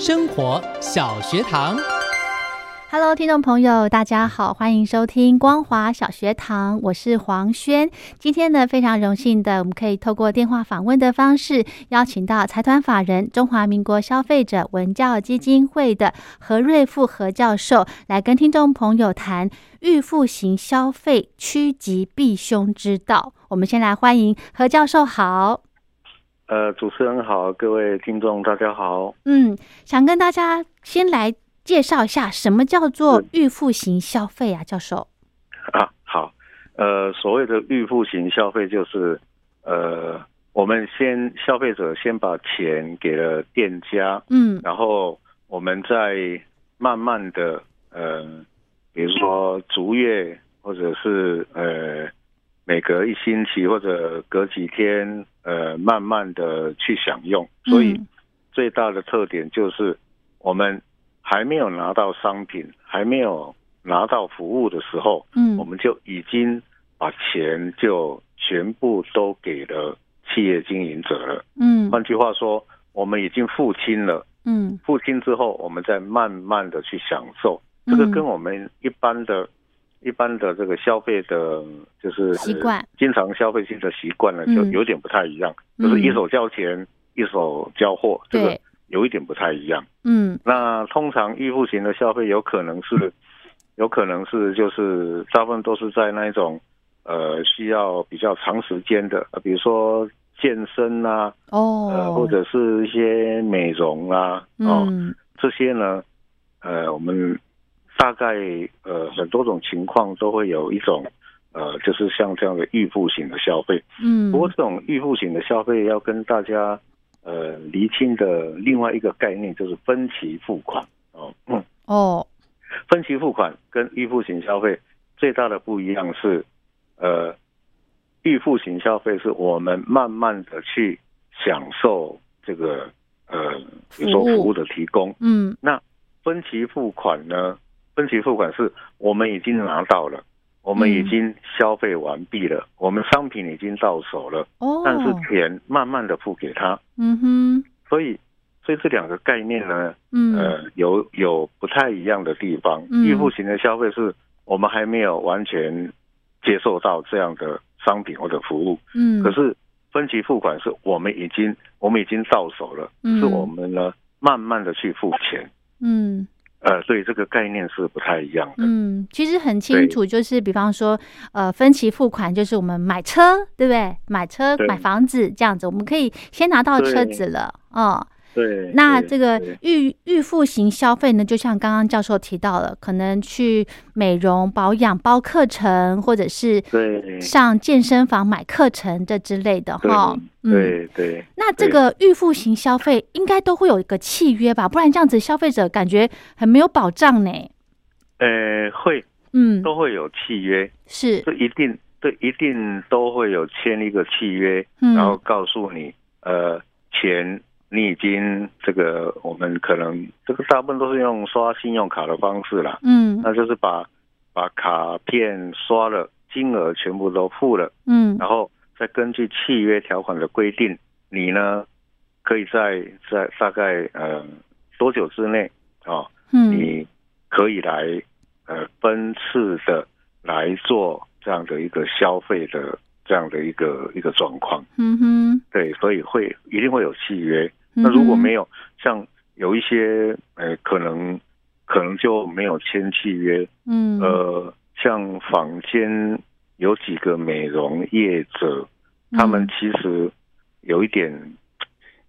生活小学堂，Hello，听众朋友，大家好，欢迎收听光华小学堂，我是黄轩。今天呢，非常荣幸的，我们可以透过电话访问的方式，邀请到财团法人中华民国消费者文教基金会的何瑞富何教授，来跟听众朋友谈预付型消费趋吉避凶之道。我们先来欢迎何教授，好。呃，主持人好，各位听众大家好。嗯，想跟大家先来介绍一下什么叫做预付型消费啊，教授。啊，好。呃，所谓的预付型消费就是，呃，我们先消费者先把钱给了店家，嗯，然后我们再慢慢的，呃，比如说逐月或者是呃。每隔一星期或者隔几天，呃，慢慢的去享用。所以最大的特点就是，我们还没有拿到商品，还没有拿到服务的时候，嗯，我们就已经把钱就全部都给了企业经营者了。嗯，换句话说，我们已经付清了。嗯，付清之后，我们再慢慢的去享受。这个跟我们一般的。一般的这个消费的，就是习惯，经常消费性的习惯呢，就有点不太一样，就是一手交钱，一手交货，这个有一点不太一样。嗯，那通常预付型的消费，有可能是，有可能是就是大部分都是在那一种，呃，需要比较长时间的，呃，比如说健身啊，哦，呃，或者是一些美容啊，哦，这些呢，呃，我们。大概呃很多种情况都会有一种呃就是像这样的预付型的消费，嗯，不过这种预付型的消费要跟大家呃厘清的另外一个概念就是分期付款。哦，嗯。哦，分期付款跟预付型消费最大的不一样是呃预付型消费是我们慢慢的去享受这个呃比如说服务的提供，嗯，那分期付款呢？分期付款是我们已经拿到了，我们已经消费完毕了，我们商品已经到手了，哦，但是钱慢慢的付给他，嗯哼，所以，所以这两个概念呢，嗯，呃，有有不太一样的地方。预付型的消费是我们还没有完全接受到这样的商品或者服务，嗯，可是分期付款是我们已经我们已经到手了，是我们呢慢慢的去付钱，嗯。呃，所以这个概念是不太一样的。嗯，其实很清楚，就是比方说，呃，分期付款就是我们买车，对不对？买车、买房子这样子，我们可以先拿到车子了，哦。对，那这个预预付型消费呢，就像刚刚教授提到了，可能去美容保养包课程，或者是上健身房买课程这之类的哈。对对。那这个预付型消费应该都会有一个契约吧？不然这样子消费者感觉很没有保障呢。呃，会，嗯，都会有契约，是，这一定，这一定都会有签一个契约，然后告诉你，呃，钱。你已经这个，我们可能这个大部分都是用刷信用卡的方式了，嗯，那就是把把卡片刷了，金额全部都付了，嗯，然后再根据契约条款的规定，你呢可以在在大概呃多久之内啊，嗯，你可以来呃分次的来做这样的一个消费的这样的一个一个状况，嗯哼，对，所以会一定会有契约。那如果没有像有一些呃，可能可能就没有签契约，嗯，呃，像坊间有几个美容业者，他们嗯。其实有一点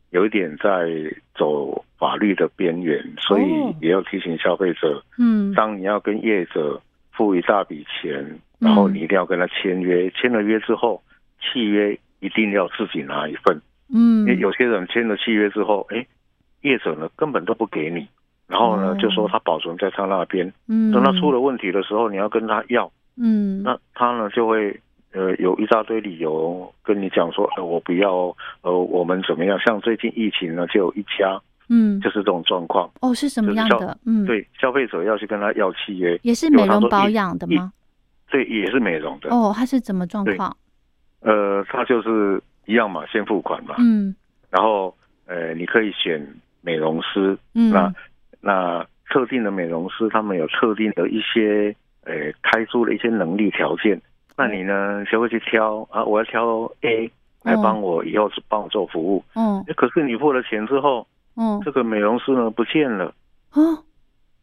有一点在走法律的边缘，所以哦。也要提醒消费者，嗯。当你要跟业者付一大笔钱，然后嗯。你一定要跟他签约，签了约之后，契约一定要自己拿一份，嗯因为有些人签了契约之后，哎，业者呢根本都不给你，然后呢哦就说他保存在他那边，嗯等他出了问题的时候，你要跟他要，嗯那他呢就会。呃，有一大堆理由跟你讲说，呃，我不要，呃，我们怎么样？像最近疫情呢，就有一家嗯就是这种状况，哦是什么样就是的？嗯，，对，消费者要去跟他要契约，也是美容保养的吗？对，也是美容的。哦，他是怎么状况？呃，他就是一样嘛，先付款嘛，嗯。然后呃，你可以选美容师，嗯。那那特定的美容师，他们有特定的一些呃开出的一些能力条件，那你呢就会去挑啊，我要挑 A 来帮我以后是帮我做服务，嗯可是你付了钱之后，嗯这个美容师呢不见了，哦。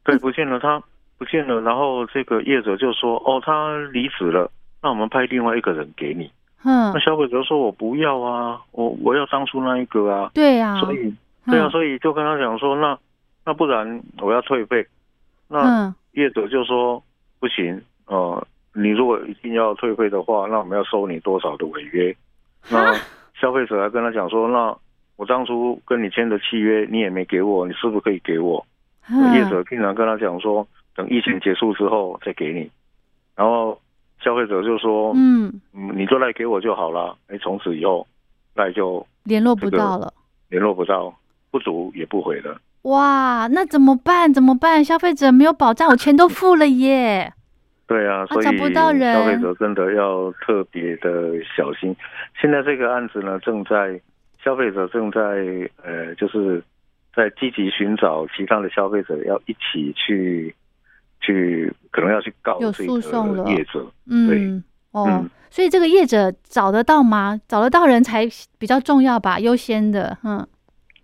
对，不见了，他不见了，然后这个业者就说哦，他离职了，那我们派另外一个人给你。嗯那，消费者说：“我不要啊，我我要当初那一个啊。对啊，所以，对啊，嗯所以就跟他讲说：“那那不然我要退费。”那嗯业者就说：“不行，呃，你如果一定要退费的话，那我们要收你多少的违约？”那消费者还跟他讲说：“那我当初跟你签的契约你也没给我，你是不是可以给我？”嗯业者经常跟他讲说：“等疫情结束之后再给你。”然后消费者就说：“嗯嗯，你就赖给我就好了。哎，从此以后赖就联络不到了。联络不到，不足也不回了。哇，那怎么办？怎么办？消费者没有保障，我钱都付了耶。对啊，所以找不到人消费者真的要特别的小心。现在这个案子呢，正在消费者正在呃，就是在积极寻找其他的消费者，要一起去去，可能要去告有诉讼了业者。嗯，哦，嗯所以这个业者找得到吗？找得到人才比较重要吧，优先的。嗯，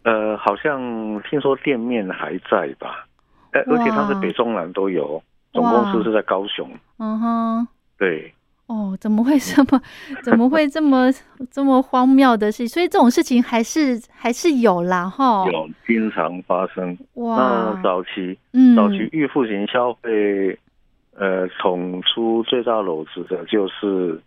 呃，好像听说店面还在吧？呃，而且它是北中南都有，总公司是在高雄。嗯哼。对，哦，怎么会这么，怎么会这么这么荒谬的事？所以这种事情还是还是有啦，哈。有经常发生。哇那，早期嗯，早期预付型消费，呃，捅出最大篓子的就是，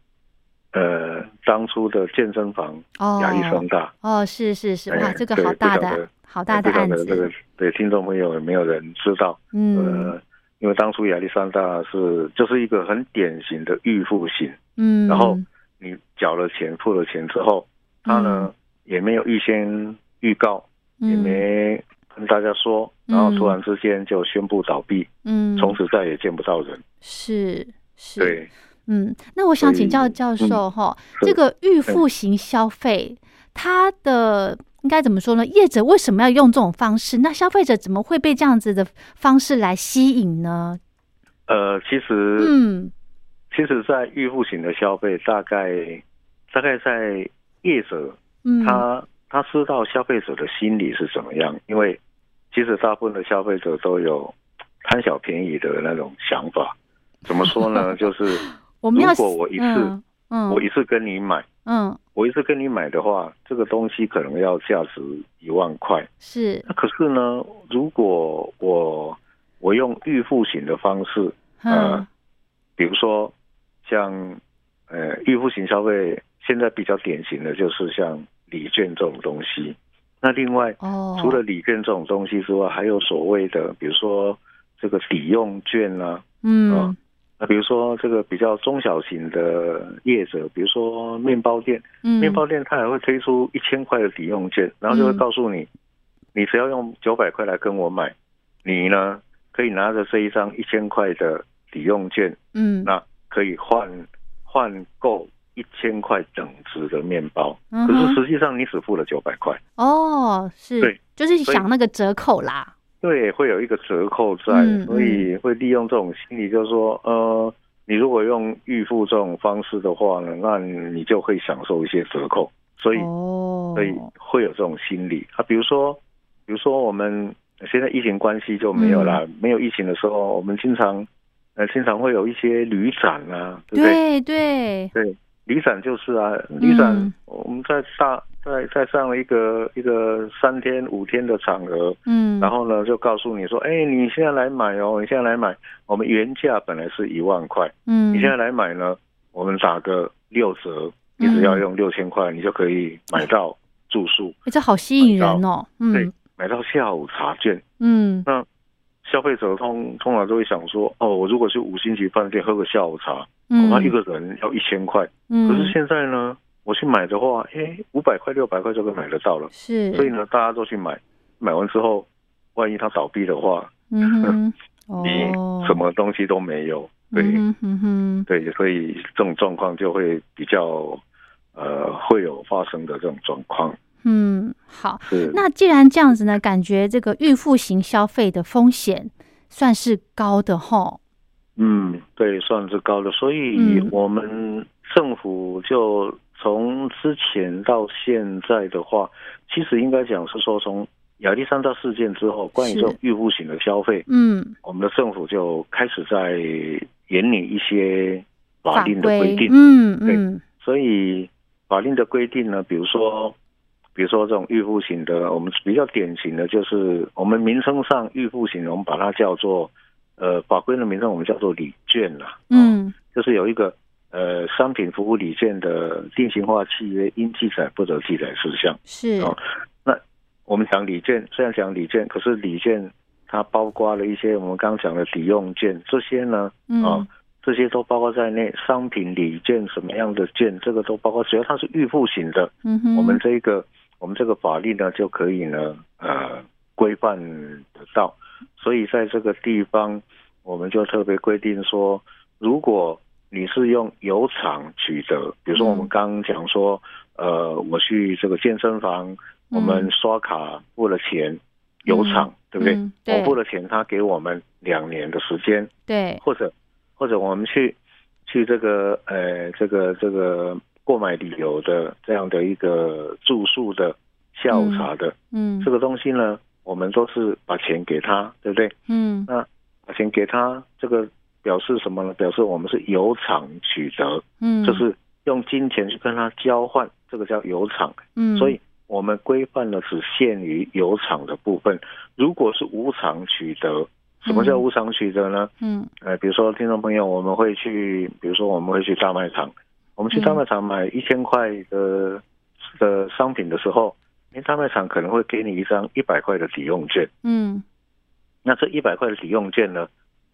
呃，当初的健身房哦亚历山大。哦，是是是，哎哇，这个好大的好大的这个子，对听众朋友有没有人知道？嗯呃，因为当初亚历山大是就是一个很典型的预付型，嗯，然后你缴了钱付了钱之后，他呢、也没有预先预告，也嗯没跟大家说，然后突然之间就宣布倒闭，嗯，从此再也见不到人。是是，对，嗯，那我想请教教授哈，是。这个预付型消费，它的应该怎么说呢？业者为什么要用这种方式？那消费者怎么会被这样子的方式来吸引呢？呃，其实，嗯其实，在预付型的消费，大概大概在业者嗯，他他知道消费者的心理是怎么样，因为其实大部分的消费者都有贪小便宜的那种想法。怎么说呢？就是我们要如果我一次嗯嗯。我一次跟你买，嗯。我一次跟你买的话，这个东西可能要价值一万块。是。那可是呢，如果我我用预付型的方式，嗯呃比如说像呃预付型消费，现在比较典型的就是像礼券这种东西。那另外，哦，除了礼券这种东西之外，还有所谓的，比如说这个抵用券啊，嗯。啊那比如说这个比较中小型的业者，比如说面包店，嗯面包店它还会推出一千块的抵用券，然后就会告诉你，你只要用九百块来跟我买，你呢可以拿着这一张一千块的抵用券，嗯那可以换换购一千块等值的面包。嗯可是实际上你只付了九百块，哦是对，就是想那个折扣啦，对，会有一个折扣在，嗯所以会利用这种心理，就是说，呃，你如果用预付这种方式的话呢，那你就会享受一些折扣，所以。哦，所以会有这种心理啊。比如说，比如说我们现在疫情关系就没有了，嗯没有疫情的时候，我们经常呃，经常会有一些旅展啊，对不对？对对，对，旅展就是啊，旅展嗯我们在大在在上了一个一个三天五天的场合，嗯，然后呢就告诉你说，哎，你现在来买哦，你现在来买，我们原价本来是一万块，嗯，你现在来买呢，我们打个六折，你只要用六千块，你就可以买到住宿，诶这好吸引人哦，对嗯。买到下午茶券。嗯。那消费者通通常都会想说，哦，我如果去五星级饭店喝个下午茶，恐怕一个人要一千块，嗯，可是现在呢，我去买的话，哎，五百块、六百块就可以买得到了。是，所以呢，大家都去买，买完之后，万一它倒闭的话，嗯哼，你 哦，什么东西都没有。对、嗯哼嗯哼，对，所以这种状况就会比较呃会有发生的这种状况。嗯，好。是那既然这样子呢，感觉这个预付型消费的风险算是高的吼。嗯，对，算是高的，所以嗯我们政府就从之前到现在的话，其实应该讲是说，从亚历山大事件之后，关于这种预付型的消费，嗯，我们的政府就开始在严拟一些法法令的规定。嗯对嗯所以法令的规定呢，比如说，比如说这种预付型的，我们比较典型的就是我们名称上预付型的，我们把它叫做呃法规的名称我们叫做礼券啦。哦，嗯就是有一个呃商品服务礼券的定型化契约应记载不得记载事项。是哦那我们讲礼券，虽然讲礼券，可是礼券它包括了一些我们刚刚讲的抵用券，这些呢，嗯啊，这些都包括在内。商品礼券什么样的券，这个都包括。只要它是预付型的，嗯哼，我们这个我们这个法律呢就可以呢呃规范得到。所以在这个地方，我们就特别规定说，如果你是用有偿取得，比如说我们嗯。刚刚讲说，呃，我去这个健身房，我们刷卡付了钱，有偿，对不对？我付了钱，他给我们两年的时间，对，或者或者我们去去这个呃这个这个购买旅游的这样的一个住宿的下午茶的、嗯。这个东西呢，我们都是把钱给他，对不对？嗯。那把钱给他，这个表示什么呢？表示我们是有偿取得，嗯，就是用金钱去跟他交换，这个叫有偿。嗯，所以我们规范了只限于有偿的部分。如果是无偿取得，什么叫无偿取得呢？嗯呃，比如说听众朋友，我们会去，比如说我们会去大卖场，我们去大卖场买一千块的的商品的时候，因为大卖场可能会给你一张一百块的抵用券，嗯那这一百块的抵用券呢，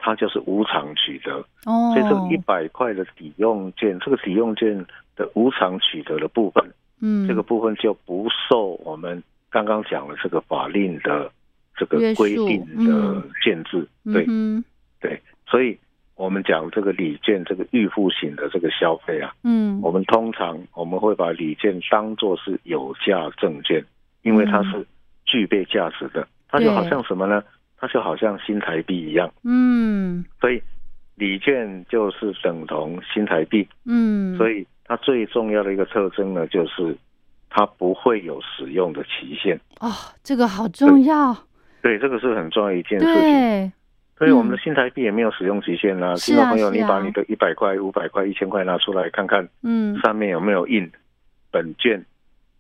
它就是无偿取得，哦，所以这个一百块的抵用券，这个抵用券的无偿取得的部分，嗯。这个部分就不受我们刚刚讲的这个法令的这个规定的嗯。限制，对。嗯对，所以我们讲这个礼券，这个预付型的这个消费啊，嗯。我们通常我们会把礼券当做是有价证券，因为它是具备价值的，它就好像什么呢？它就好像新台币一样，嗯。所以礼券就是等同新台币，嗯，所以它最重要的一个特征呢，就是它不会有使用的期限。哦，这个好重要，对，这个是很重要一件事情。对，所以我们的新台币也没有使用期限啊，是啊听众朋友，你把你的一百块、五百块、一千块拿出来看看，嗯。上面有没有印本券、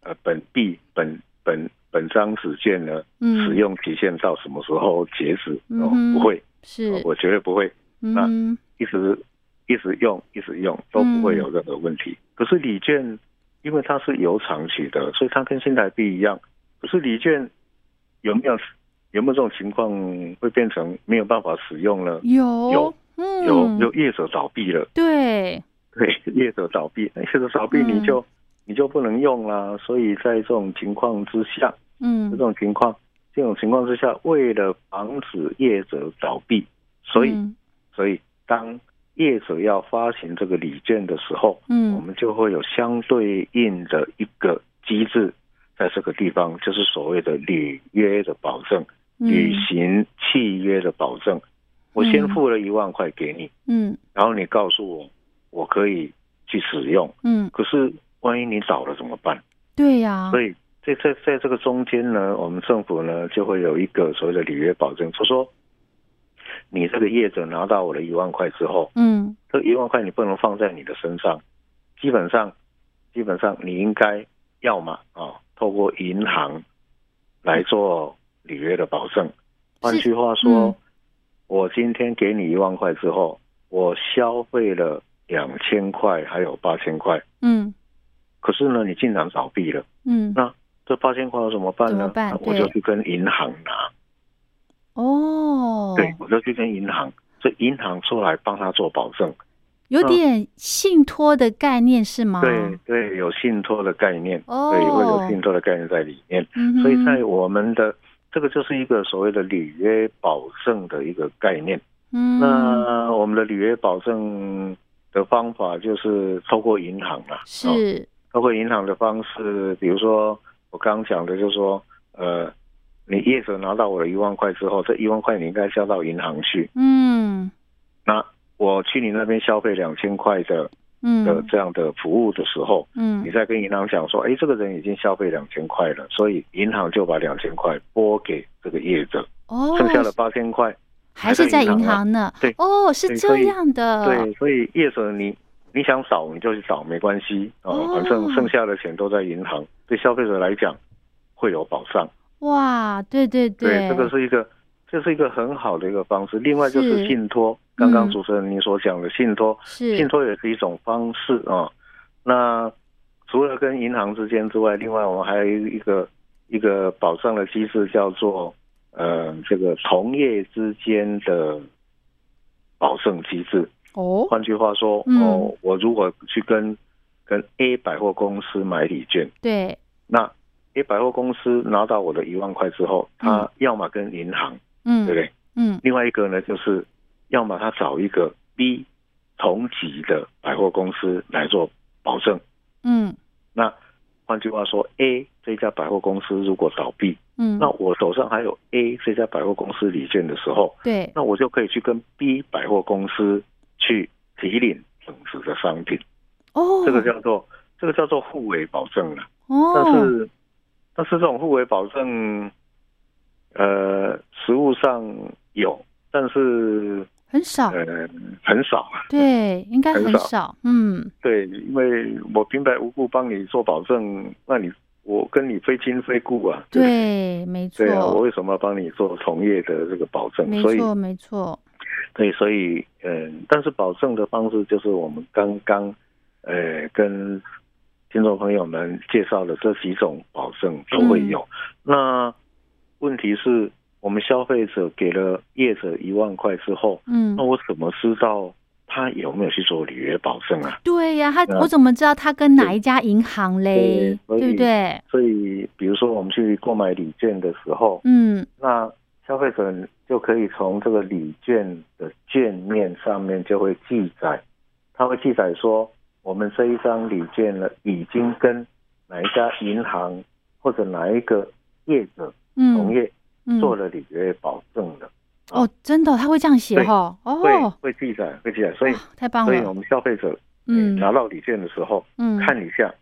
呃本币、本本本张纸券呢？嗯，使用期限到什么时候截止？哦不会，是哦，我绝对不会，嗯哼一直一直用，一直用都不会有任何问题。可是礼券，因为它是有长期的，所以它跟新台币一样。可是礼券有没有有没有这种情况会变成没有办法使用呢？有有嗯有有业者倒闭了，对，对，业者倒闭，业者倒闭嗯你就、你就不能用啦。所以在这种情况之下，嗯。这种情况这种情况之下，为了防止业者倒闭，所以、嗯。所以当业者要发行这个礼券的时候，嗯。我嗯们就会有相对应的一个机制，在这个地方就是所谓的履约的保证、履行契约的保证。我先付了一万块给你，嗯。然后你告诉我我可以去使用，嗯，可是万一你倒了怎么办？对呀，所以在在在这个中间呢，我们政府呢就会有一个所谓的履约保证，就说你这个业者拿到我的一万块之后，嗯。这一万块你不能放在你的身上，基本上，基本上你应该要么啊，透过银行来做履约的保证。换句话说，嗯我今天给你一万块之后，我消费了两千块，还有八千块，嗯。可是呢，你竟然倒闭了，嗯，那这八千块我怎么办呢？怎么办那我就去跟银行拿，哦，对，我就去跟银行，所以银行出来帮他做保证。有点信托的概念是吗？对对，有信托的概念，哦对，会有信托的概念在里面。嗯，所以在我们的这个就是一个所谓的履约保证的一个概念。嗯那我们的履约保证的方法就是透过银行啊，哦是透过银行的方式，比如说我刚刚讲的，就是说，呃，你业者拿到我的一万块之后，这一万块你应该交到银行去。嗯。那我去你那边消费两千块的嗯。的嗯这样的服务的时候，嗯。你再跟银行讲说，哎，这个人已经消费两千块了，所以银行就把两千块拨给这个业者，哦，剩下的八千块，还是在银行行呢？对。哦，是这样的，对，所以业者你你想少你就去找，没关系哦哦，反正剩下的钱都在银行，对消费者来讲会有保障。哇，对对对，这个是一个这是一个很好的一个方式。另外就是是信托，刚刚嗯主持人您所讲的信托，是信托也是一种方式啊。那除了跟银行之间之外，另外我们还有一个一个保障的机制，叫做呃这个同业之间的保证机制。哦，换句话说，嗯。哦，我如果去跟跟 A 百货公司买礼券，对，那 A 百货公司拿到我的一万块之后，他要么跟银行，嗯，对不对？嗯。另外一个呢，就是要么他找一个 B 同级的百货公司来做保证。嗯。那换句话说，A 这家百货公司如果倒闭，嗯，那我手上还有 A 这家百货公司礼券的时候，对，那我就可以去跟 B 百货公司去提领等值的商品。哦，这个叫做这个叫做互为保证了。哦，但是但是这种互为保证，呃，实物上有，但是很少，呃很少。对，应该很少嗯，对，因为我平白无故帮你做保证，那你我跟你非亲非故啊。对，没错对，啊，我为什么要帮你做同业的这个保证？没错，没错，对，所以嗯，但是保证的方式就是我们刚刚呃跟听众朋友们介绍的这几种保证都会有。那问题是我们消费者给了业者一万块之后，嗯那，我怎么知道他有没有去做履约保证啊？对呀，他我怎么知道他跟哪一家银行嘞？对不对？所以，比如说我们去购买礼券的时候，嗯那消费者就可以从这个礼券的券面上面就会记载，它会记载说我们这一张礼券呢已经跟哪一家银行或者哪一个业者同嗯业嗯，做了履约保证的，哦，真的，他会这样写对哈，会哦，会记载会记载，所以哇太棒了，所以我们消费者嗯。拿到礼券的时候嗯，看一下，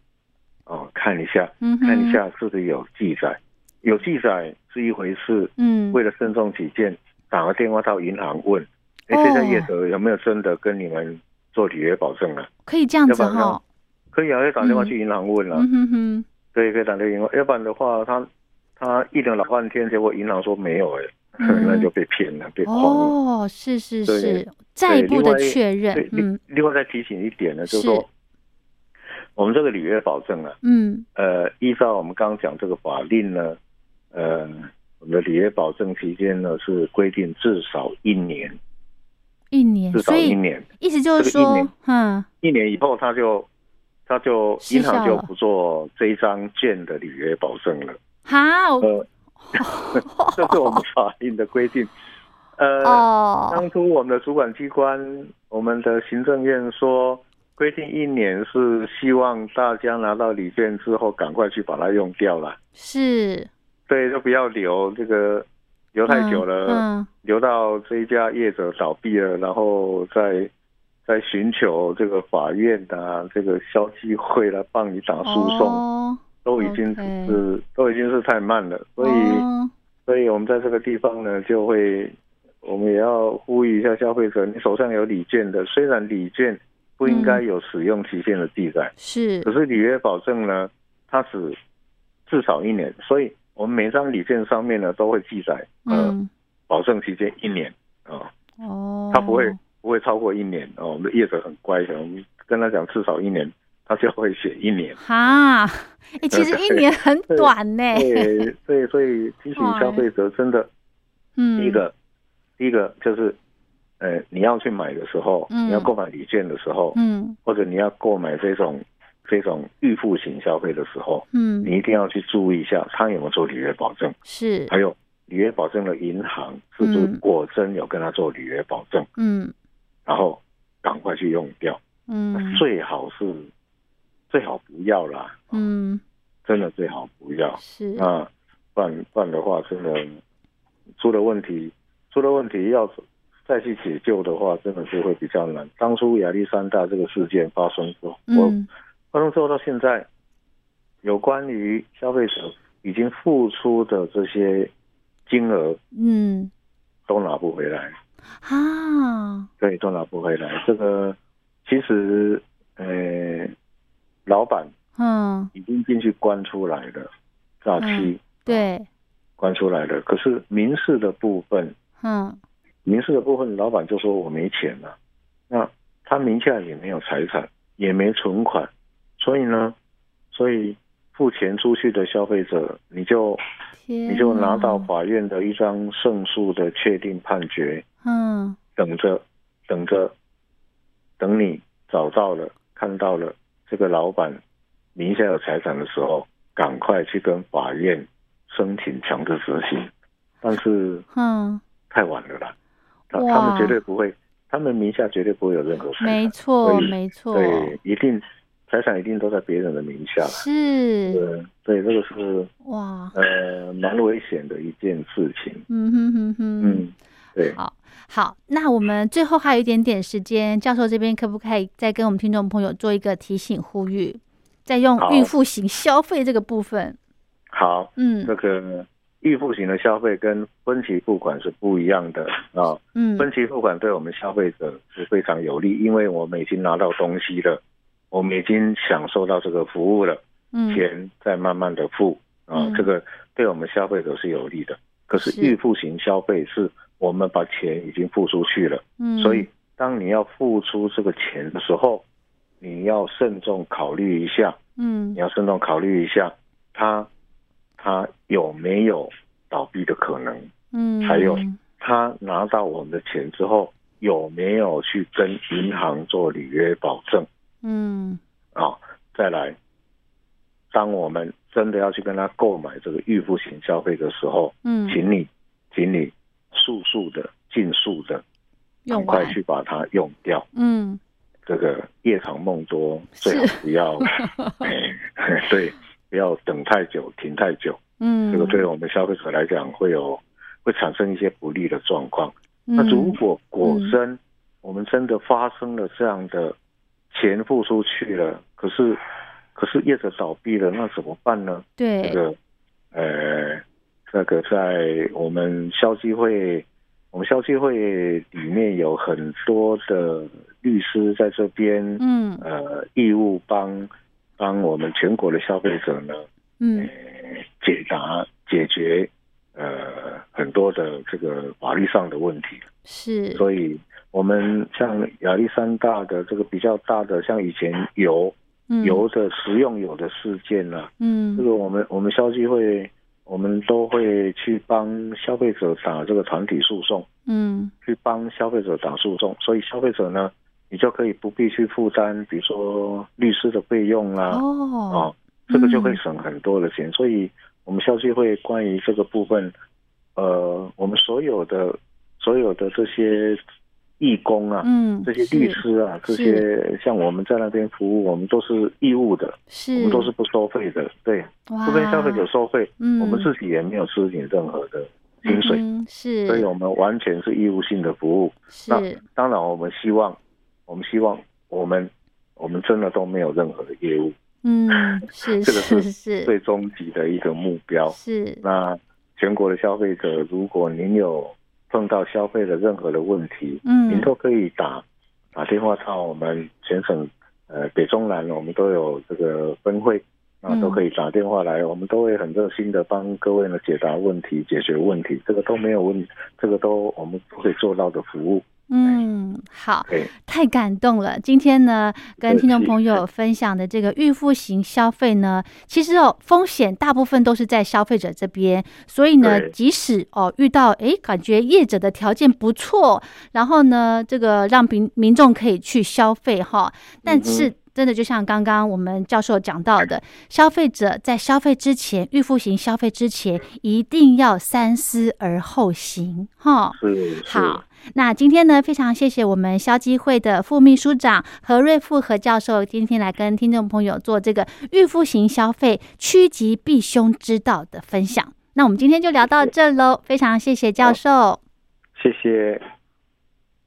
哦看一下嗯看一，下是不是有记载，有记载是一回事，嗯，为了慎重起见，打个电话到银行问，哎，哦。这家业者有没有真的跟你们做履约保证啊？可以这样子哈，可以啊，要打电话去银行问啊、嗯哼哼，对，可以打电话，要不然的话，他他一等老半天，结果银行说没有、哎、嗯那就被骗了，被诓了。哦，是是是，再一步的确认，，嗯。另另外再提醒一点呢，就是是。说，我们这个履约保证啊，嗯。呃，依照我们刚刚讲这个法令呢，呃，我们的履约保证期间呢是规定至少一年，一年，至少一年。意思就是说这个，嗯，一年以后，他就他就失银行就不做这一张券的履约保证了。好，呃，这是我们法令的规定。呃，哦，当初我们的主管机关，我们的行政院说，规定一年是希望大家拿到礼券之后，赶快去把它用掉了。是对，就不要留这个留太久了，嗯留到这一家业者倒闭了，然后再再寻求这个法院啊，这个消基会来帮你打嗯，诉讼，哦都已经是都已经是太慢了，所以、哦所以我们在这个地方呢，就会我们也要呼吁一下消费者，你手上有礼券的，虽然礼券不应该有使用期限的记载，是。可是履约保证呢，它只至少一年，所以我们每张礼券上面呢都会记载，呃，嗯保证期间一年啊、哦，它不会不会超过一年哦。我们的业者很乖的，我们跟他讲至少一年，他就会写一年。哈，哎，其实一年很短呢。对，所以所 以提醒消费者，真的嗯，第一个，第一个就是，呃，你要去买的时候，嗯你要购买礼券的时候，嗯或者你要购买这种这种预付型消费的时候，嗯。你一定要去注意一下，他有没有做履约保证，是。还有履约保证的银行是不是嗯。果真有跟他做履约保证，嗯。然后赶快去用掉，嗯。最好是最好不要啦，嗯。真的最好不要。是。那不然不然的话，真的出了问题，出了问题要再去解救的话，真的是会比较难。当初亚历山大这个事件发生之后，我嗯发生之后到现在，有关于消费者已经付出的这些金额嗯。都拿不回来，啊。对，都拿不回来。这个其实呃，老板嗯。已经进去关出来了，诈欺。对。关出来了，可是民事的部分，嗯。民事的部分，老板就说我没钱了，那他名下也没有财产，也没存款，所以呢，所以付钱出去的消费者，你就你就拿到法院的一张胜诉的确定判决，嗯。等着等着，等你找到了看到了这个老板名下有财产的时候，赶快去跟法院申请强制执行，但是嗯太晚了啦，他他们绝对不会，他们名下绝对不会有任何财产，没错没错。对，一定财产一定都在别人的名下了，是。对，这个是哇。呃蛮危险的一件事情，嗯哼哼哼。嗯，对，好，好，那我们最后还有一点点时间，教授这边可不可以再跟我们听众朋友做一个提醒呼吁，再用好。预付型消费这个部分，好，嗯。这个预付型的消费跟分期付款是不一样的啊。嗯。分期付款对我们消费者是非常有利，因为我们已经拿到东西了，我们已经享受到这个服务了，嗯。钱再慢慢的付啊嗯，这个对我们消费者是有利的。可是是。预付型消费是我们把钱已经付出去了，嗯。所以当你要付出这个钱的时候，你要慎重考虑一下，嗯。你要慎重考虑一下，它它有没有倒闭的可能？嗯。还有他拿到我们的钱之后，有没有去跟银行做履约保证嗯啊？再来，当我们真的要去跟他购买这个预付型消费的时候，嗯请你，请你速速的、尽速的，赶用快去把它用掉。嗯这个夜长梦多，最好不要，哎，对，不要等太久、停太久。嗯这个对我们消费者来讲会有会产生一些不利的状况。那嗯如果果真我们真的发生了这样的钱付出去了，可是可是业者倒闭了，那怎么办呢？对这个呃，这个在我们消基会，我们消基会里面有很多的律师在这边，嗯呃，义务帮帮我们全国的消费者呢，嗯解答解决呃很多的这个法律上的问题。是所以我们像亚历山大的这个比较大的，像以前油嗯。油的食用油的事件呢、嗯。这个我们我们消基会我们都会去帮消费者打这个团体诉讼，嗯。去帮消费者打诉讼，所以消费者呢，你就可以不必去负担，比如说律师的费用啦、哦。哦，这个就会省很多的钱。所以我们消基会关于这个部分，呃，我们所有的所有的这些义工啊，嗯这些律师啊，这些像我们在那边服务，我们都是义务的，是。我们都是不收费的，对，哇。不跟消费者收费，嗯。我们自己也没有收取任何的薪水，嗯是。所以我们完全是义务性的服务。是。那当然，我们希望，我们希望我们我们真的都没有任何的业务，嗯 是这个是是是。最终极的一个目标。是。那全国的消费者，如果您有碰到消费的任何的问题，嗯您都可以打打电话到我们全省呃北中南，我们都有这个分会，啊嗯都可以打电话来，我们都会很热心的帮各位呢解答问题、解决问题，这个都没有问，这个都我们都可以做到的服务。嗯，好，太感动了！今天呢，跟听众朋友分享的这个预付型消费呢，其实哦，风险大部分都是在消费者这边，所以呢，即使哦遇到诶感觉业者的条件不错，然后呢，这个让民民众可以去消费哈，但是。真的就像刚刚我们教授讲到的，消费者在消费之前，预付型消费之前，一定要三思而后行哈。是是好，那今天呢，非常谢谢我们消基会的副秘书长何瑞富何教授，今天来跟听众朋友做这个预付型消费趋吉避凶之道的分享。那我们今天就聊到这喽，非常谢谢教授。谢谢。